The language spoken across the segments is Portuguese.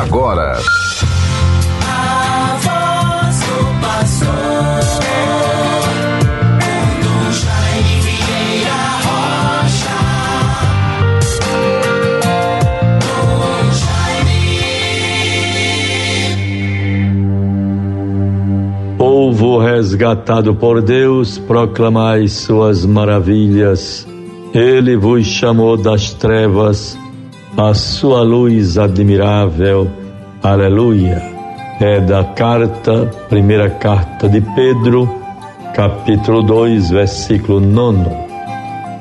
agora. Povo resgatado por Deus, proclamai suas maravilhas. Ele vos chamou das trevas a sua luz admirável. Aleluia. É da carta, primeira carta de Pedro, capítulo 2, versículo 9.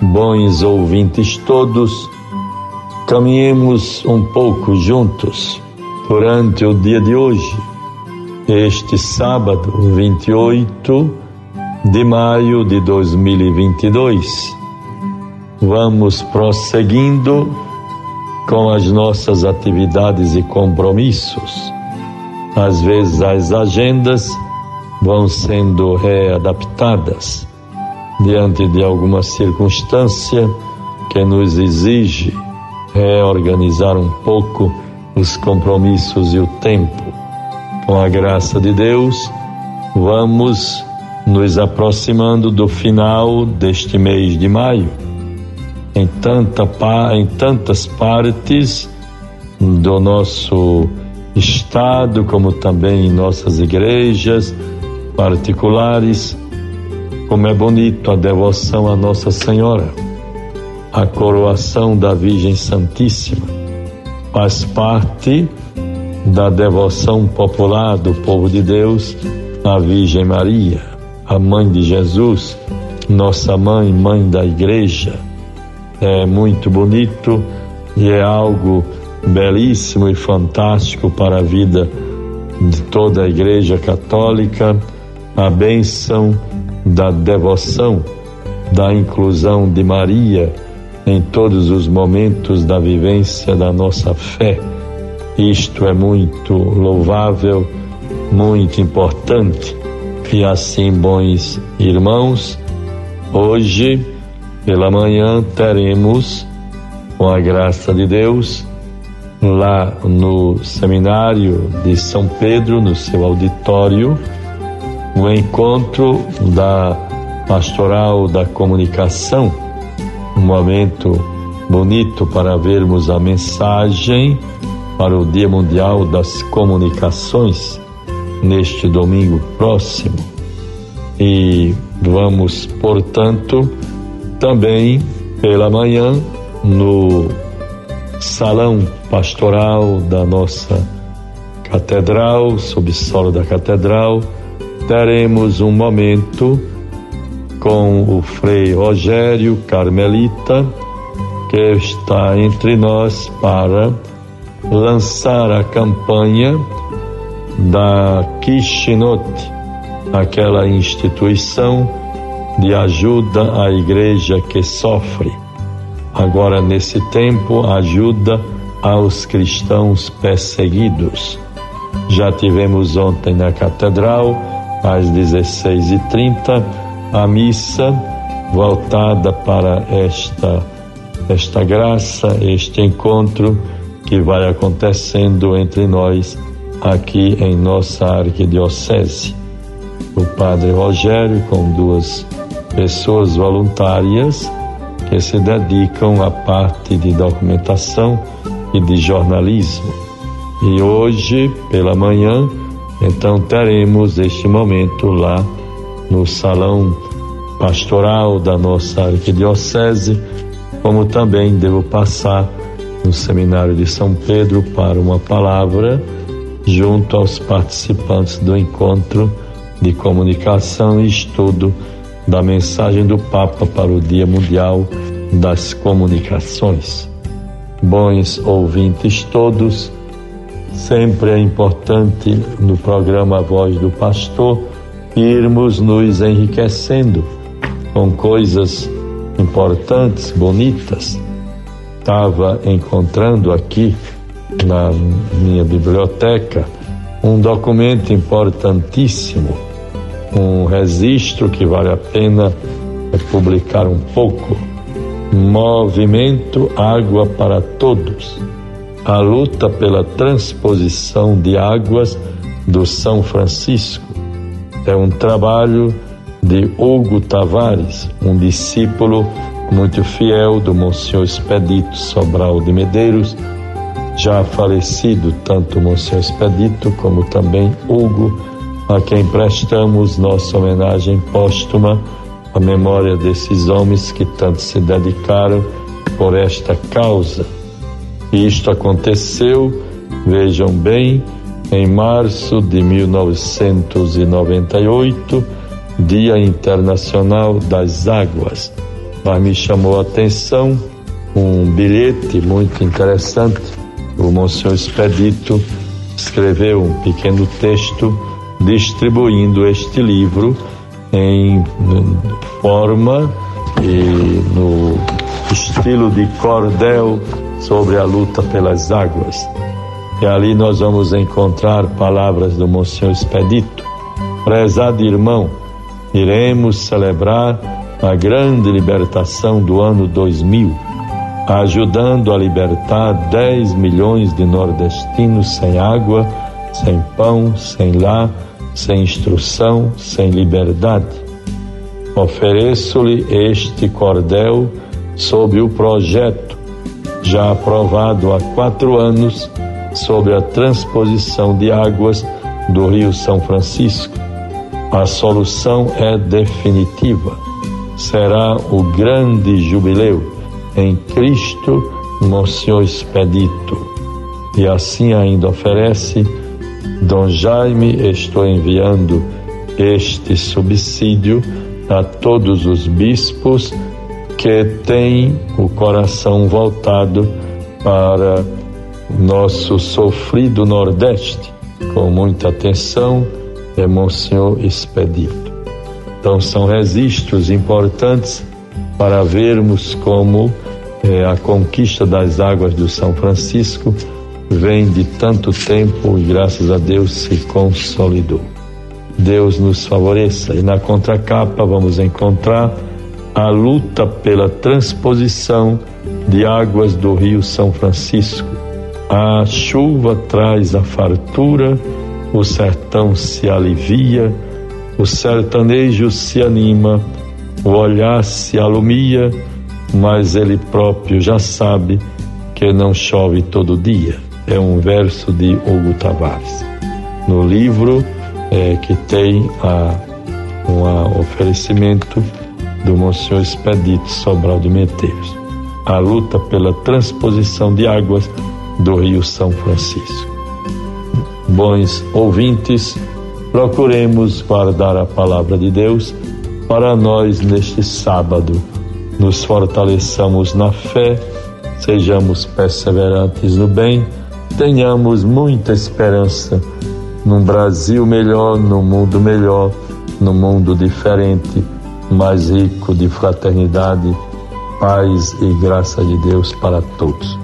Bons ouvintes todos, caminhemos um pouco juntos durante o dia de hoje, este sábado 28 de maio de 2022. Vamos prosseguindo com as nossas atividades e compromissos. Às vezes as agendas vão sendo readaptadas diante de alguma circunstância que nos exige reorganizar um pouco os compromissos e o tempo. Com a graça de Deus, vamos nos aproximando do final deste mês de maio em, tanta, em tantas partes do nosso estado, como também em nossas igrejas particulares. Como é bonito a devoção a Nossa Senhora, a coroação da Virgem Santíssima, faz parte da devoção popular do povo de Deus à Virgem Maria, a mãe de Jesus, nossa mãe, mãe da igreja é muito bonito e é algo belíssimo e fantástico para a vida de toda a Igreja Católica, a bênção da devoção, da inclusão de Maria em todos os momentos da vivência da nossa fé. Isto é muito louvável, muito importante. E assim, bons irmãos, hoje pela manhã teremos, com a graça de Deus, lá no seminário de São Pedro, no seu auditório, o um encontro da pastoral da comunicação, um momento bonito para vermos a mensagem para o Dia Mundial das Comunicações neste domingo próximo. E vamos, portanto, também pela manhã, no salão pastoral da nossa catedral, subsolo da catedral, teremos um momento com o Frei Rogério Carmelita, que está entre nós para lançar a campanha da Kishinote, aquela instituição de ajuda à igreja que sofre. Agora, nesse tempo, ajuda aos cristãos perseguidos. Já tivemos ontem na catedral, às 16h30, a missa voltada para esta, esta graça, este encontro que vai acontecendo entre nós aqui em nossa arquidiocese. O padre Rogério, com duas pessoas voluntárias que se dedicam à parte de documentação e de jornalismo. E hoje, pela manhã, então teremos este momento lá no salão pastoral da nossa arquidiocese, como também devo passar no seminário de São Pedro para uma palavra junto aos participantes do encontro de comunicação e estudo da mensagem do Papa para o Dia Mundial das Comunicações. Bons ouvintes todos, sempre é importante no programa Voz do Pastor irmos nos enriquecendo com coisas importantes, bonitas. Estava encontrando aqui na minha biblioteca um documento importantíssimo um registro que vale a pena publicar um pouco. Movimento Água para Todos. a luta pela transposição de águas do São Francisco. É um trabalho de Hugo Tavares, um discípulo muito fiel do Monsenhor Expedito Sobral de Medeiros, já falecido tanto Monsenhor Expedito como também Hugo, a quem prestamos nossa homenagem póstuma à memória desses homens que tanto se dedicaram por esta causa. E isto aconteceu, vejam bem, em março de 1998, Dia Internacional das Águas. Mas me chamou a atenção um bilhete muito interessante. O Monsenhor Expedito escreveu um pequeno texto distribuindo este livro em forma e no estilo de cordel sobre a luta pelas águas. E ali nós vamos encontrar palavras do Monsenhor Expedito. Prezado irmão, iremos celebrar a grande libertação do ano 2000, ajudando a libertar 10 milhões de nordestinos sem água, sem pão, sem lar, sem instrução, sem liberdade. Ofereço-lhe este cordel sob o projeto já aprovado há quatro anos sobre a transposição de águas do Rio São Francisco. A solução é definitiva. Será o grande jubileu em Cristo, Monsenhor Expedito. E assim ainda oferece Dom Jaime, estou enviando este subsídio a todos os bispos que têm o coração voltado para nosso sofrido Nordeste, com muita atenção, é Monsenhor Expedito. Então, são registros importantes para vermos como é, a conquista das águas do São Francisco vem de tanto tempo e graças a Deus se consolidou. Deus nos favoreça. E na contracapa vamos encontrar a luta pela transposição de águas do Rio São Francisco. A chuva traz a fartura, o sertão se alivia, o sertanejo se anima, o olhar se alumia, mas ele próprio já sabe que não chove todo dia é um verso de Hugo Tavares. No livro é, que tem um oferecimento do Monsenhor Expedito Sobral de Medeiros. A luta pela transposição de águas do Rio São Francisco. Bons ouvintes, procuremos guardar a palavra de Deus para nós neste sábado. Nos fortaleçamos na fé, sejamos perseverantes no bem tenhamos muita esperança num Brasil melhor, num mundo melhor, num mundo diferente, mais rico de fraternidade, paz e graça de Deus para todos.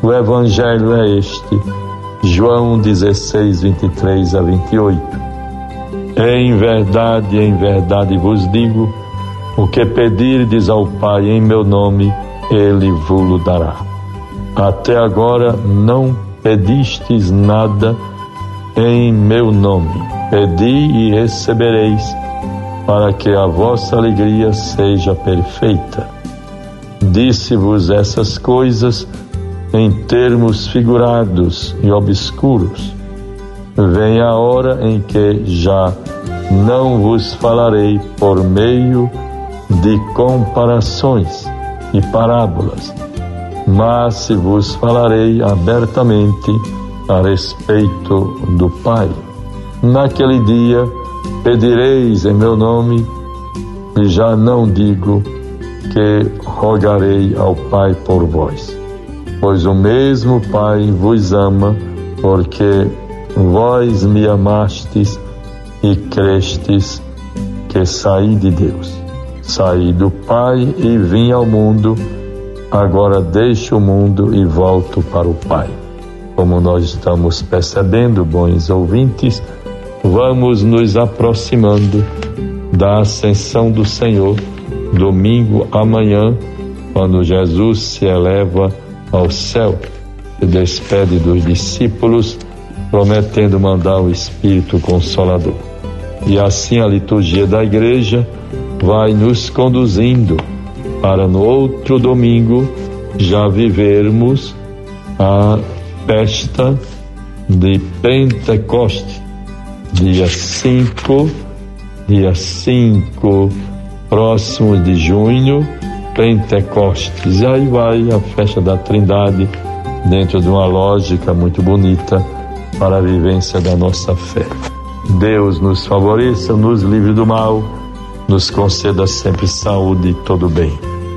O Evangelho é este, João 16, 23 a 28. Em verdade, em verdade vos digo, o que pedirdes ao Pai em meu nome, Ele vos dará. Até agora não pedistes nada em meu nome. Pedi e recebereis, para que a vossa alegria seja perfeita. Disse-vos essas coisas em termos figurados e obscuros. Vem a hora em que já não vos falarei por meio de comparações e parábolas mas se vos falarei abertamente a respeito do Pai. Naquele dia pedireis em meu nome, e já não digo que rogarei ao Pai por vós, pois o mesmo Pai vos ama, porque vós me amastes e crestes que saí de Deus. Saí do Pai e vim ao mundo agora deixo o mundo e volto para o Pai. Como nós estamos percebendo, bons ouvintes, vamos nos aproximando da ascensão do Senhor, domingo amanhã, quando Jesus se eleva ao céu. se despede dos discípulos, prometendo mandar o Espírito Consolador. E assim a liturgia da igreja vai nos conduzindo para no outro domingo já vivermos a festa de Pentecoste, dia 5, dia 5, próximo de junho, Pentecostes. E aí vai a festa da Trindade, dentro de uma lógica muito bonita para a vivência da nossa fé. Deus nos favoreça, nos livre do mal, nos conceda sempre saúde e todo bem.